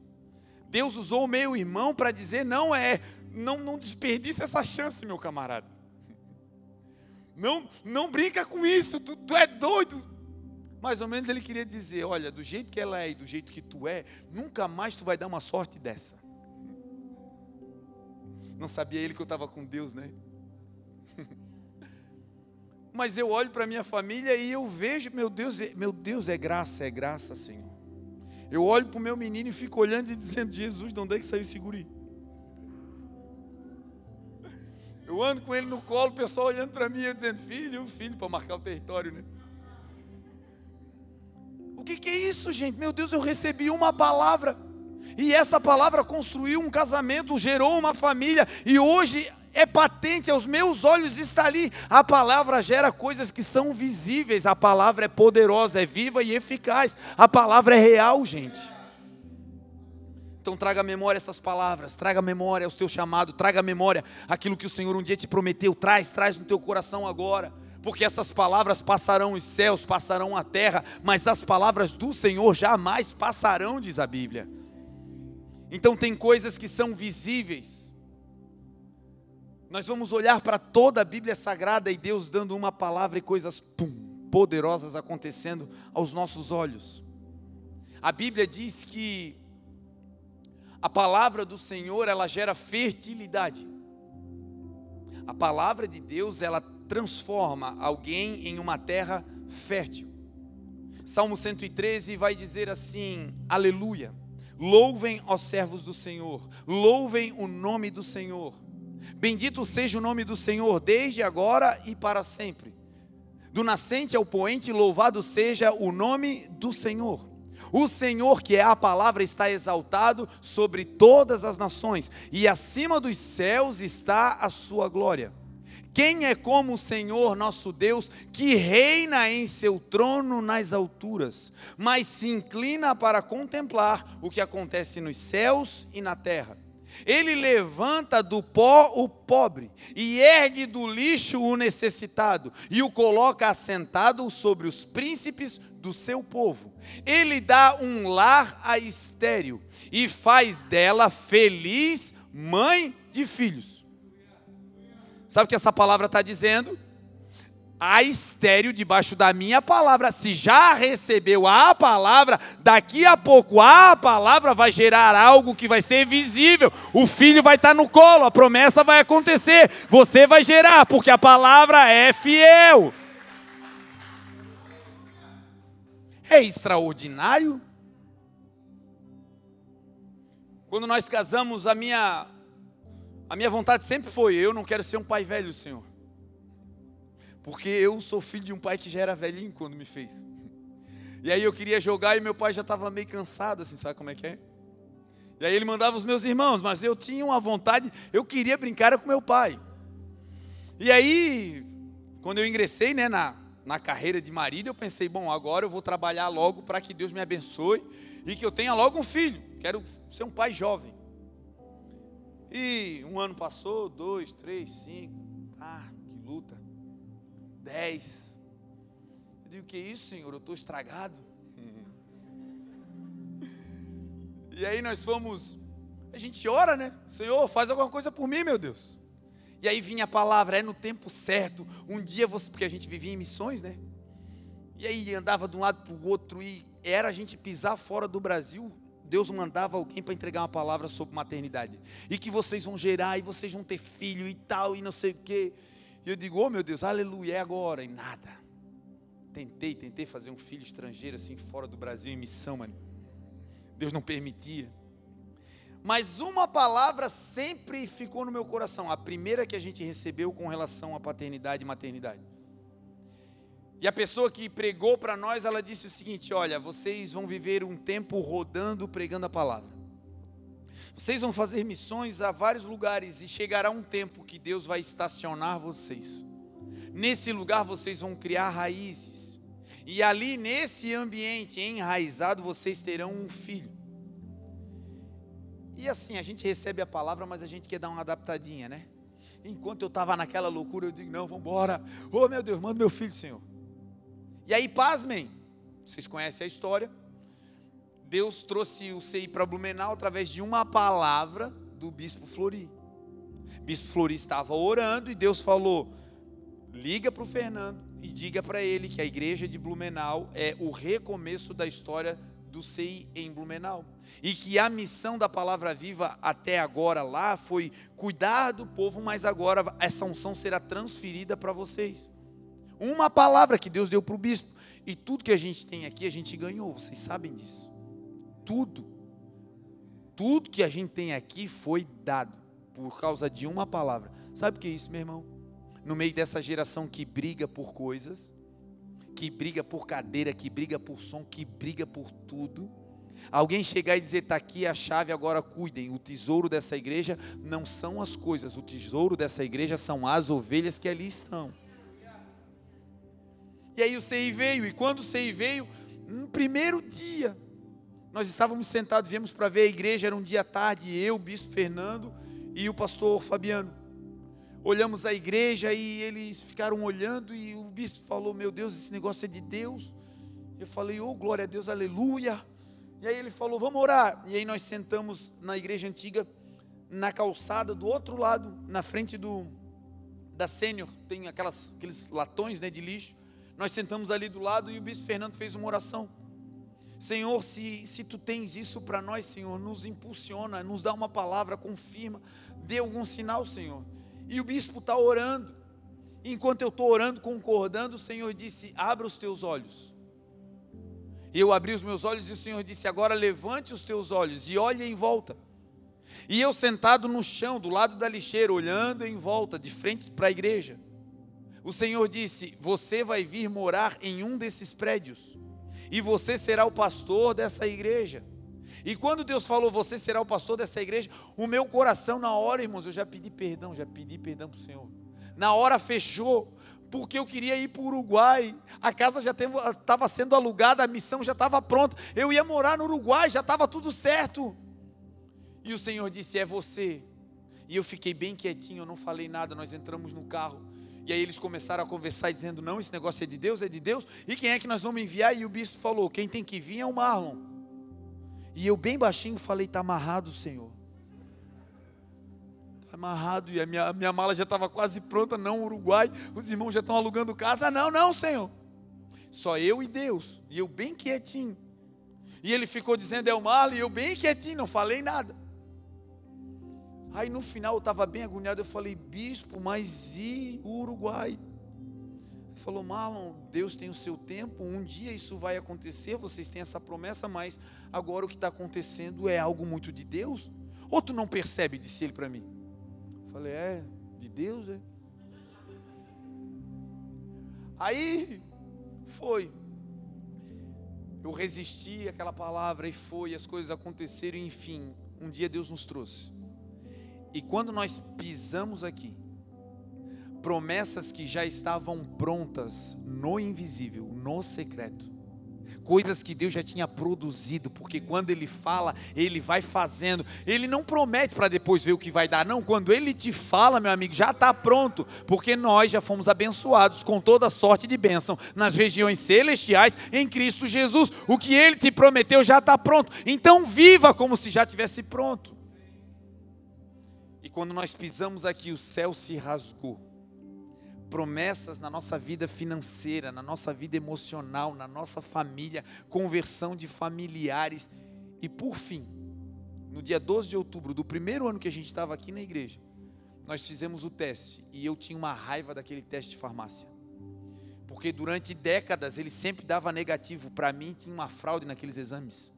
Deus usou o meu irmão para dizer: Não é, não, não desperdice essa chance, meu camarada. Não, não brinca com isso, tu, tu é doido. Mais ou menos ele queria dizer: Olha, do jeito que ela é e do jeito que tu é, nunca mais tu vai dar uma sorte dessa. Não sabia ele que eu estava com Deus, né? Mas eu olho para minha família e eu vejo, meu Deus, meu Deus, é graça, é graça, Senhor. Eu olho para o meu menino e fico olhando e dizendo, Jesus, de onde é que saiu esse guri? Eu ando com ele no colo, o pessoal olhando para mim e dizendo, filho, filho, para marcar o território, né? O que, que é isso, gente? Meu Deus, eu recebi uma palavra. E essa palavra construiu um casamento, gerou uma família. E hoje é patente aos meus olhos, está ali. A palavra gera coisas que são visíveis. A palavra é poderosa, é viva e eficaz. A palavra é real, gente. Então traga à memória essas palavras, traga à memória o teu chamado, traga à memória aquilo que o Senhor um dia te prometeu, traz, traz no teu coração agora. Porque essas palavras passarão os céus, passarão a terra, mas as palavras do Senhor jamais passarão, diz a Bíblia. Então tem coisas que são visíveis, nós vamos olhar para toda a Bíblia Sagrada e Deus dando uma palavra e coisas pum, poderosas acontecendo aos nossos olhos. A Bíblia diz que a palavra do Senhor, ela gera fertilidade. A palavra de Deus, ela transforma alguém em uma terra fértil. Salmo 113 vai dizer assim: Aleluia. Louvem os servos do Senhor, louvem o nome do Senhor. Bendito seja o nome do Senhor, desde agora e para sempre. Do nascente ao poente, louvado seja o nome do Senhor. O Senhor, que é a palavra, está exaltado sobre todas as nações, e acima dos céus está a sua glória. Quem é como o Senhor nosso Deus, que reina em seu trono nas alturas, mas se inclina para contemplar o que acontece nos céus e na terra? Ele levanta do pó o pobre e ergue do lixo o necessitado e o coloca assentado sobre os príncipes do seu povo. Ele dá um lar a estéril e faz dela feliz mãe de filhos. Sabe o que essa palavra está dizendo? a estéreo debaixo da minha palavra. Se já recebeu a palavra, daqui a pouco a palavra vai gerar algo que vai ser visível. O filho vai estar no colo, a promessa vai acontecer. Você vai gerar, porque a palavra é fiel. É extraordinário. Quando nós casamos, a minha a minha vontade sempre foi: eu não quero ser um pai velho, Senhor. Porque eu sou filho de um pai que já era velhinho quando me fez. E aí eu queria jogar e meu pai já estava meio cansado, assim, sabe como é que é? E aí ele mandava os meus irmãos, mas eu tinha uma vontade, eu queria brincar com meu pai. E aí, quando eu ingressei né, na, na carreira de marido, eu pensei, bom, agora eu vou trabalhar logo para que Deus me abençoe e que eu tenha logo um filho. Quero ser um pai jovem. E um ano passou, dois, três, cinco. Ah, que luta dez. Eu digo, que isso, Senhor? Eu estou estragado. E aí nós fomos, a gente ora, né? Senhor, faz alguma coisa por mim, meu Deus. E aí vinha a palavra, é no tempo certo. Um dia você, porque a gente vivia em missões, né? E aí andava de um lado para o outro e era a gente pisar fora do Brasil. Deus mandava alguém para entregar uma palavra sobre maternidade. E que vocês vão gerar, e vocês vão ter filho e tal, e não sei o quê. E eu digo, oh meu Deus, aleluia, é agora. E nada. Tentei, tentei fazer um filho estrangeiro assim, fora do Brasil, em missão, mano. Deus não permitia. Mas uma palavra sempre ficou no meu coração. A primeira que a gente recebeu com relação à paternidade e maternidade. E a pessoa que pregou para nós, ela disse o seguinte: Olha, vocês vão viver um tempo rodando, pregando a palavra. Vocês vão fazer missões a vários lugares e chegará um tempo que Deus vai estacionar vocês. Nesse lugar vocês vão criar raízes. E ali nesse ambiente enraizado vocês terão um filho. E assim, a gente recebe a palavra, mas a gente quer dar uma adaptadinha, né? Enquanto eu estava naquela loucura, eu digo: não, vamos embora. Oh, meu Deus, manda meu filho, Senhor. E aí, pasmem, vocês conhecem a história. Deus trouxe o CI para Blumenau através de uma palavra do bispo Flori. Bispo Flori estava orando e Deus falou: liga para o Fernando e diga para ele que a igreja de Blumenau é o recomeço da história do CI em Blumenau. E que a missão da palavra viva até agora lá foi cuidar do povo, mas agora essa unção será transferida para vocês. Uma palavra que Deus deu para o bispo. E tudo que a gente tem aqui, a gente ganhou, vocês sabem disso. Tudo. Tudo que a gente tem aqui foi dado por causa de uma palavra. Sabe o que é isso, meu irmão? No meio dessa geração que briga por coisas, que briga por cadeira, que briga por som, que briga por tudo. Alguém chegar e dizer: está aqui a chave, agora cuidem. O tesouro dessa igreja não são as coisas, o tesouro dessa igreja são as ovelhas que ali estão. E aí o CI veio, e quando o CI veio, no primeiro dia, nós estávamos sentados, viemos para ver a igreja, era um dia tarde, eu, o bispo Fernando e o pastor Fabiano olhamos a igreja e eles ficaram olhando e o bispo falou: Meu Deus, esse negócio é de Deus. Eu falei: Oh, glória a Deus, aleluia. E aí ele falou: Vamos orar. E aí nós sentamos na igreja antiga, na calçada do outro lado, na frente do da sênior, tem aquelas, aqueles latões né, de lixo. Nós sentamos ali do lado e o bispo Fernando fez uma oração. Senhor, se, se tu tens isso para nós, Senhor, nos impulsiona, nos dá uma palavra, confirma, dê algum sinal, Senhor. E o bispo está orando. Enquanto eu estou orando, concordando, o Senhor disse: Abra os teus olhos. E eu abri os meus olhos e o Senhor disse: Agora levante os teus olhos e olhe em volta. E eu sentado no chão, do lado da lixeira, olhando em volta, de frente para a igreja. O Senhor disse: Você vai vir morar em um desses prédios, e você será o pastor dessa igreja. E quando Deus falou, você será o pastor dessa igreja, o meu coração, na hora, irmãos, eu já pedi perdão, já pedi perdão para o Senhor. Na hora fechou, porque eu queria ir para o Uruguai. A casa já estava sendo alugada, a missão já estava pronta. Eu ia morar no Uruguai, já estava tudo certo. E o Senhor disse: É você. E eu fiquei bem quietinho, eu não falei nada. Nós entramos no carro. E aí eles começaram a conversar, dizendo: Não, esse negócio é de Deus, é de Deus. E quem é que nós vamos enviar? E o bispo falou: Quem tem que vir é o Marlon. E eu bem baixinho falei: está amarrado, Senhor. Está amarrado. E a minha, minha mala já estava quase pronta. Não, Uruguai. Os irmãos já estão alugando casa. Não, não, Senhor. Só eu e Deus. E eu bem quietinho. E ele ficou dizendo: é o Marlon. E eu bem quietinho, não falei nada. Aí no final eu estava bem agoniado. Eu falei: Bispo, mas e o Uruguai? Falou: Marlon, Deus tem o seu tempo, um dia isso vai acontecer, vocês têm essa promessa, mas agora o que está acontecendo é algo muito de Deus? Ou tu não percebe, disse ele para mim. falei: É, de Deus, é. Aí foi. Eu resisti àquela palavra e foi, as coisas aconteceram, enfim, um dia Deus nos trouxe. E quando nós pisamos aqui, promessas que já estavam prontas no invisível, no secreto. Coisas que Deus já tinha produzido, porque quando Ele fala, Ele vai fazendo. Ele não promete para depois ver o que vai dar, não. Quando Ele te fala, meu amigo, já está pronto, porque nós já fomos abençoados com toda sorte de bênção nas regiões celestiais em Cristo Jesus. O que Ele te prometeu já está pronto. Então viva como se já tivesse pronto. E quando nós pisamos aqui, o céu se rasgou promessas na nossa vida financeira, na nossa vida emocional, na nossa família, conversão de familiares. E por fim, no dia 12 de outubro do primeiro ano que a gente estava aqui na igreja, nós fizemos o teste e eu tinha uma raiva daquele teste de farmácia. Porque durante décadas ele sempre dava negativo. Para mim tinha uma fraude naqueles exames.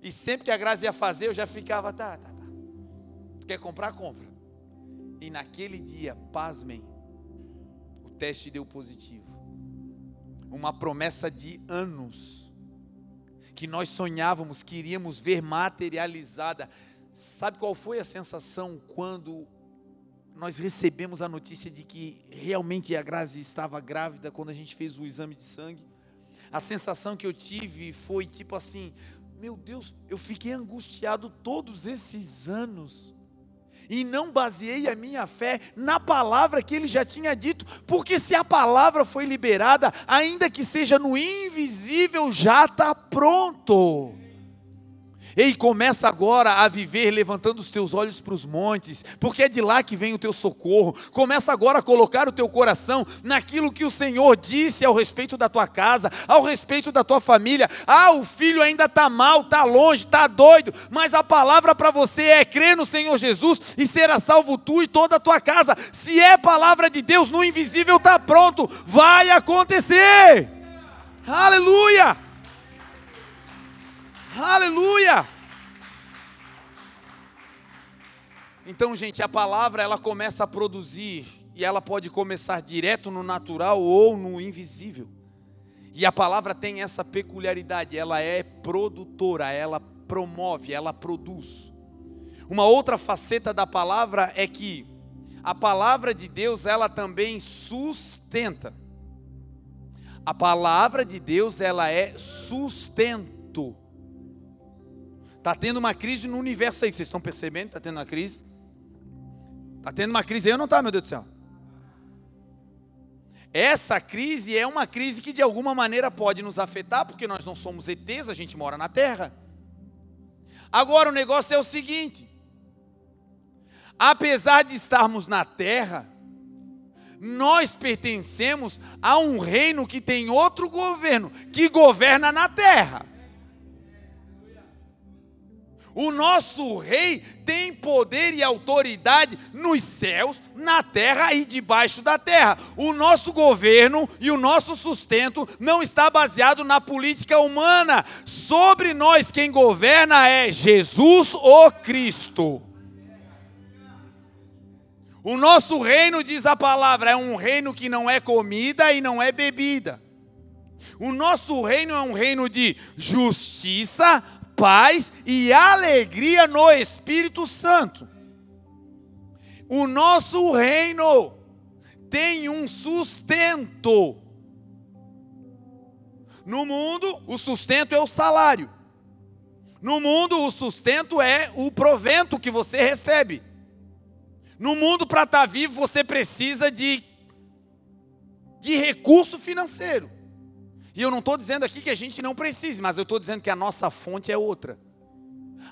E sempre que a Graça ia fazer, eu já ficava, tá, tá, tá. Tu quer comprar? Compra. E naquele dia, pasmem, o teste deu positivo. Uma promessa de anos, que nós sonhávamos, queríamos ver materializada. Sabe qual foi a sensação quando nós recebemos a notícia de que realmente a Grazi estava grávida quando a gente fez o exame de sangue? A sensação que eu tive foi tipo assim: Meu Deus, eu fiquei angustiado todos esses anos e não baseei a minha fé na palavra que ele já tinha dito, porque se a palavra foi liberada, ainda que seja no invisível, já está pronto. Ei, começa agora a viver levantando os teus olhos para os montes, porque é de lá que vem o teu socorro. Começa agora a colocar o teu coração naquilo que o Senhor disse ao respeito da tua casa, ao respeito da tua família. Ah, o filho ainda está mal, está longe, está doido, mas a palavra para você é crer no Senhor Jesus e será salvo tu e toda a tua casa. Se é palavra de Deus, no invisível está pronto, vai acontecer. Aleluia! Aleluia! Então, gente, a palavra ela começa a produzir e ela pode começar direto no natural ou no invisível. E a palavra tem essa peculiaridade, ela é produtora, ela promove, ela produz. Uma outra faceta da palavra é que a palavra de Deus, ela também sustenta. A palavra de Deus, ela é sustento. Está tendo uma crise no universo aí, vocês estão percebendo? Está tendo uma crise? Está tendo uma crise aí ou não está, meu Deus do céu? Essa crise é uma crise que de alguma maneira pode nos afetar, porque nós não somos ETs, a gente mora na Terra. Agora o negócio é o seguinte: apesar de estarmos na Terra, nós pertencemos a um reino que tem outro governo, que governa na Terra. O nosso rei tem poder e autoridade nos céus, na terra e debaixo da terra. O nosso governo e o nosso sustento não está baseado na política humana. Sobre nós quem governa é Jesus o Cristo. O nosso reino, diz a palavra, é um reino que não é comida e não é bebida. O nosso reino é um reino de justiça, paz e alegria no Espírito Santo. O nosso reino tem um sustento. No mundo, o sustento é o salário. No mundo, o sustento é o provento que você recebe. No mundo, para estar tá vivo, você precisa de, de recurso financeiro. E eu não estou dizendo aqui que a gente não precise, mas eu estou dizendo que a nossa fonte é outra.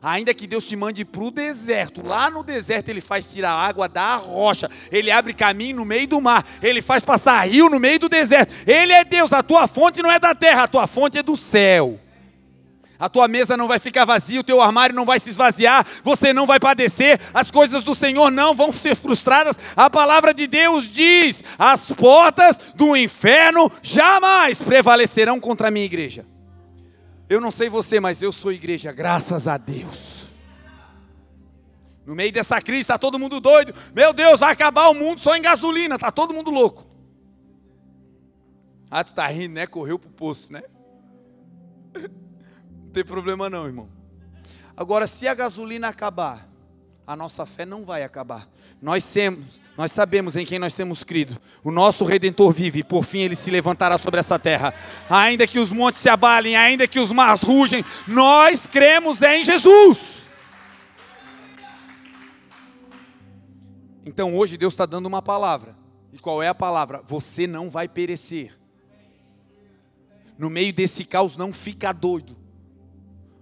Ainda que Deus te mande para o deserto, lá no deserto Ele faz tirar água da rocha, Ele abre caminho no meio do mar, Ele faz passar rio no meio do deserto. Ele é Deus, a tua fonte não é da terra, a tua fonte é do céu a tua mesa não vai ficar vazia, o teu armário não vai se esvaziar, você não vai padecer, as coisas do Senhor não vão ser frustradas. A palavra de Deus diz: as portas do inferno jamais prevalecerão contra a minha igreja. Eu não sei você, mas eu sou igreja, graças a Deus. No meio dessa crise está todo mundo doido. Meu Deus, vai acabar o mundo só em gasolina, está todo mundo louco. Ah, tu tá rindo, né? Correu pro poço, né? tem problema não, irmão. Agora, se a gasolina acabar, a nossa fé não vai acabar. Nós, temos, nós sabemos em quem nós temos crido. O nosso Redentor vive e por fim ele se levantará sobre essa terra. Ainda que os montes se abalem, ainda que os mares rugem, nós cremos em Jesus. Então hoje Deus está dando uma palavra. E qual é a palavra? Você não vai perecer. No meio desse caos, não fica doido.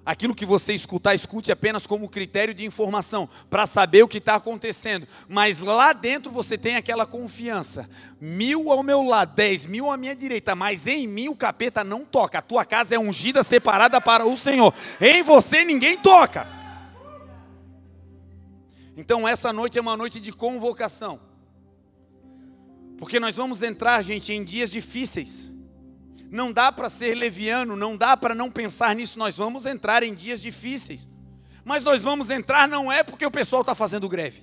Aquilo que você escutar, escute apenas como critério de informação, para saber o que está acontecendo. Mas lá dentro você tem aquela confiança. Mil ao meu lado, dez mil à minha direita, mas em mim o capeta não toca. A tua casa é ungida, separada para o Senhor. Em você ninguém toca. Então essa noite é uma noite de convocação. Porque nós vamos entrar, gente, em dias difíceis. Não dá para ser leviano, não dá para não pensar nisso. Nós vamos entrar em dias difíceis. Mas nós vamos entrar não é porque o pessoal está fazendo greve.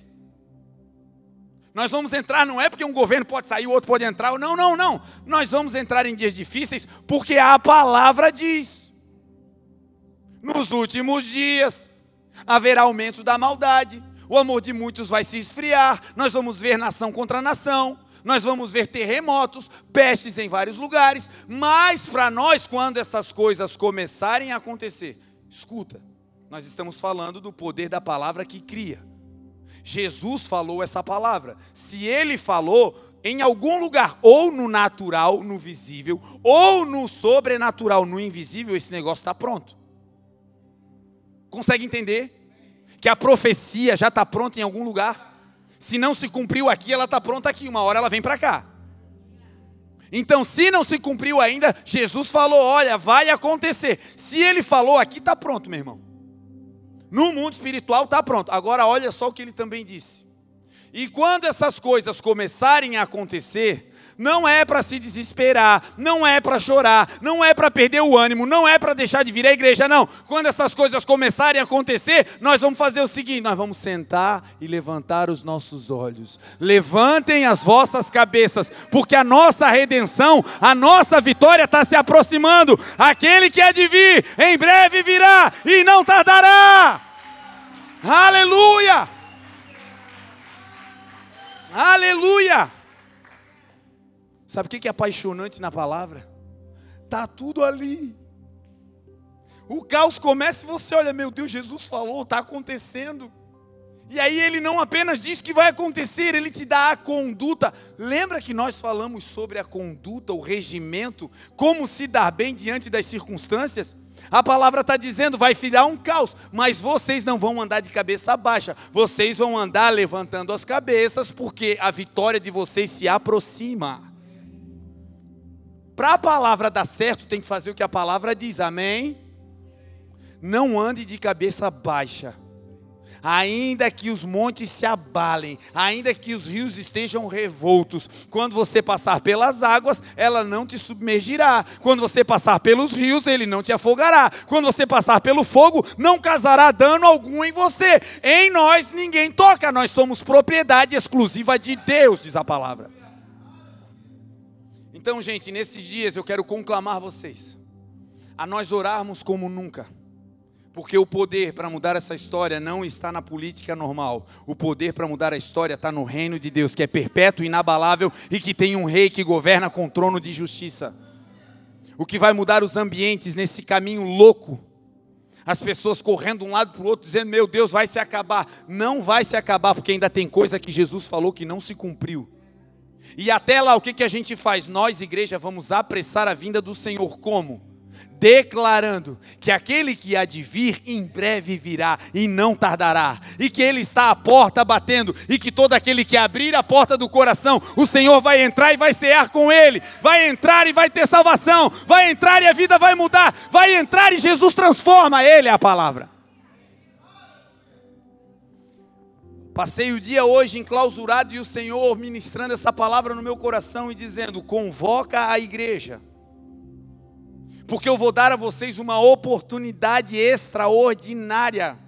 Nós vamos entrar não é porque um governo pode sair, o outro pode entrar. Não, não, não. Nós vamos entrar em dias difíceis porque a palavra diz. Nos últimos dias haverá aumento da maldade, o amor de muitos vai se esfriar, nós vamos ver nação contra nação, nós vamos ver terremotos, pestes em vários lugares, mas para nós, quando essas coisas começarem a acontecer, Escuta, nós estamos falando do poder da palavra que cria. Jesus falou essa palavra. Se ele falou, em algum lugar, ou no natural, no visível, ou no sobrenatural, no invisível, esse negócio está pronto. Consegue entender? Que a profecia já está pronta em algum lugar? Se não se cumpriu aqui, ela está pronta aqui. Uma hora ela vem para cá. Então, se não se cumpriu ainda, Jesus falou: olha, vai acontecer. Se ele falou aqui, está pronto, meu irmão. No mundo espiritual está pronto. Agora, olha só o que ele também disse. E quando essas coisas começarem a acontecer, não é para se desesperar, não é para chorar, não é para perder o ânimo, não é para deixar de vir à igreja, não. Quando essas coisas começarem a acontecer, nós vamos fazer o seguinte: nós vamos sentar e levantar os nossos olhos. Levantem as vossas cabeças, porque a nossa redenção, a nossa vitória está se aproximando. Aquele que é de vir, em breve virá e não tardará. Aleluia! Aleluia! Sabe o que é apaixonante na palavra? Tá tudo ali. O caos começa e você olha, meu Deus, Jesus falou, está acontecendo. E aí ele não apenas diz que vai acontecer, ele te dá a conduta. Lembra que nós falamos sobre a conduta, o regimento, como se dar bem diante das circunstâncias? A palavra está dizendo, vai virar um caos, mas vocês não vão andar de cabeça baixa, vocês vão andar levantando as cabeças, porque a vitória de vocês se aproxima. Para a palavra dar certo, tem que fazer o que a palavra diz, amém? Não ande de cabeça baixa. Ainda que os montes se abalem, ainda que os rios estejam revoltos, quando você passar pelas águas, ela não te submergirá. Quando você passar pelos rios, ele não te afogará. Quando você passar pelo fogo, não causará dano algum em você. Em nós ninguém toca, nós somos propriedade exclusiva de Deus, diz a palavra. Então, gente, nesses dias eu quero conclamar vocês a nós orarmos como nunca. Porque o poder para mudar essa história não está na política normal. O poder para mudar a história está no reino de Deus, que é perpétuo, inabalável e que tem um rei que governa com trono de justiça. O que vai mudar os ambientes nesse caminho louco as pessoas correndo de um lado para o outro, dizendo: Meu Deus, vai se acabar. Não vai se acabar, porque ainda tem coisa que Jesus falou que não se cumpriu. E até lá, o que, que a gente faz? Nós, igreja, vamos apressar a vinda do Senhor. Como? Declarando que aquele que há de vir em breve virá e não tardará, e que ele está à porta batendo, e que todo aquele que abrir a porta do coração, o Senhor vai entrar e vai cear com ele, vai entrar e vai ter salvação, vai entrar e a vida vai mudar, vai entrar e Jesus transforma ele, é a palavra. Passei o dia hoje enclausurado e o Senhor ministrando essa palavra no meu coração e dizendo: convoca a igreja, porque eu vou dar a vocês uma oportunidade extraordinária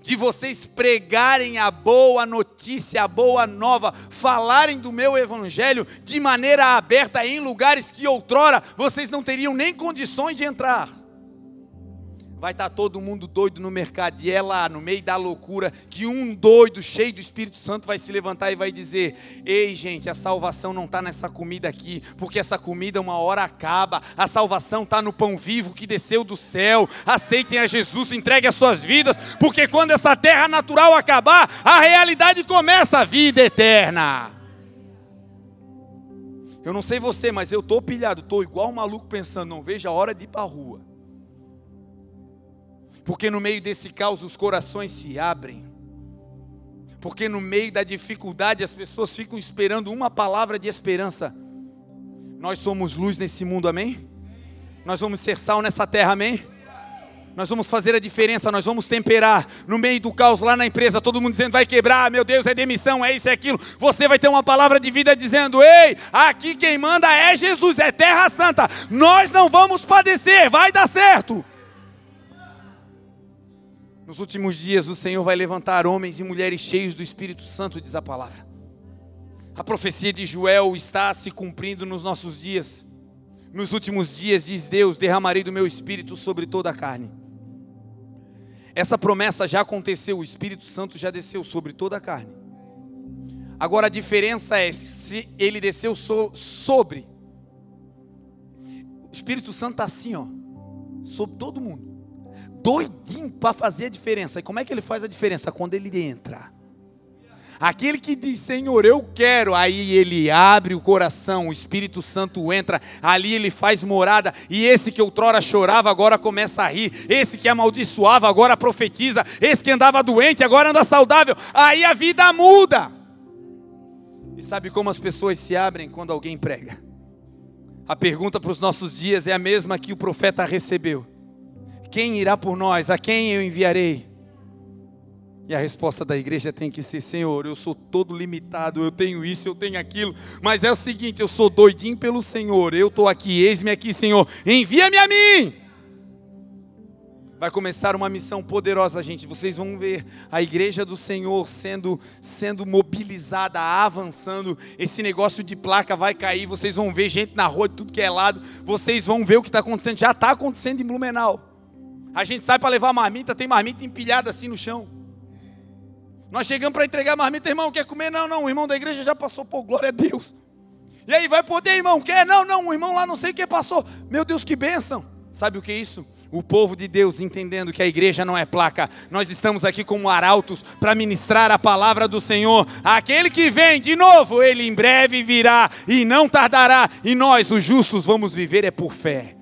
de vocês pregarem a boa notícia, a boa nova, falarem do meu evangelho de maneira aberta em lugares que outrora vocês não teriam nem condições de entrar vai estar tá todo mundo doido no mercado, e é lá, no meio da loucura, que um doido, cheio do Espírito Santo, vai se levantar e vai dizer: Ei, gente, a salvação não está nessa comida aqui, porque essa comida uma hora acaba, a salvação está no pão vivo que desceu do céu. Aceitem a Jesus, entreguem as suas vidas, porque quando essa terra natural acabar, a realidade começa a vida eterna. Eu não sei você, mas eu estou pilhado, estou igual um maluco pensando, não vejo a hora de ir para a rua porque no meio desse caos os corações se abrem. Porque no meio da dificuldade as pessoas ficam esperando uma palavra de esperança. Nós somos luz nesse mundo, amém? Nós vamos ser sal nessa terra, amém? Nós vamos fazer a diferença, nós vamos temperar. No meio do caos lá na empresa, todo mundo dizendo vai quebrar, meu Deus, é demissão, é isso, é aquilo. Você vai ter uma palavra de vida dizendo: Ei, aqui quem manda é Jesus, é terra santa. Nós não vamos padecer, vai dar certo. Nos últimos dias, o Senhor vai levantar homens e mulheres cheios do Espírito Santo, diz a palavra. A profecia de Joel está se cumprindo nos nossos dias. Nos últimos dias, diz Deus: derramarei do meu espírito sobre toda a carne. Essa promessa já aconteceu, o Espírito Santo já desceu sobre toda a carne. Agora a diferença é se ele desceu so, sobre. O Espírito Santo está assim, ó, sobre todo mundo doidinho para fazer a diferença. E como é que ele faz a diferença? Quando ele entra. Aquele que diz, Senhor, eu quero, aí ele abre o coração, o Espírito Santo entra, ali ele faz morada, e esse que outrora chorava agora começa a rir, esse que amaldiçoava agora profetiza, esse que andava doente agora anda saudável, aí a vida muda. E sabe como as pessoas se abrem quando alguém prega? A pergunta para os nossos dias é a mesma que o profeta recebeu: Quem irá por nós? A quem eu enviarei? E a resposta da igreja tem que ser: Senhor, eu sou todo limitado, eu tenho isso, eu tenho aquilo, mas é o seguinte, eu sou doidinho pelo Senhor, eu estou aqui, eis-me aqui, Senhor, envia-me a mim. Vai começar uma missão poderosa, gente. Vocês vão ver a igreja do Senhor sendo, sendo mobilizada, avançando. Esse negócio de placa vai cair. Vocês vão ver gente na rua de tudo que é lado. Vocês vão ver o que está acontecendo. Já está acontecendo em Blumenau. A gente sai para levar marmita, tem marmita empilhada assim no chão. Nós chegamos para entregar marmita, irmão, quer comer? Não, não, o irmão da igreja já passou, por glória a Deus. E aí, vai poder, irmão? Quer? Não, não, o irmão lá não sei o que passou. Meu Deus, que bênção. Sabe o que é isso? O povo de Deus entendendo que a igreja não é placa, nós estamos aqui como arautos para ministrar a palavra do Senhor. Aquele que vem de novo, ele em breve virá e não tardará, e nós, os justos, vamos viver é por fé.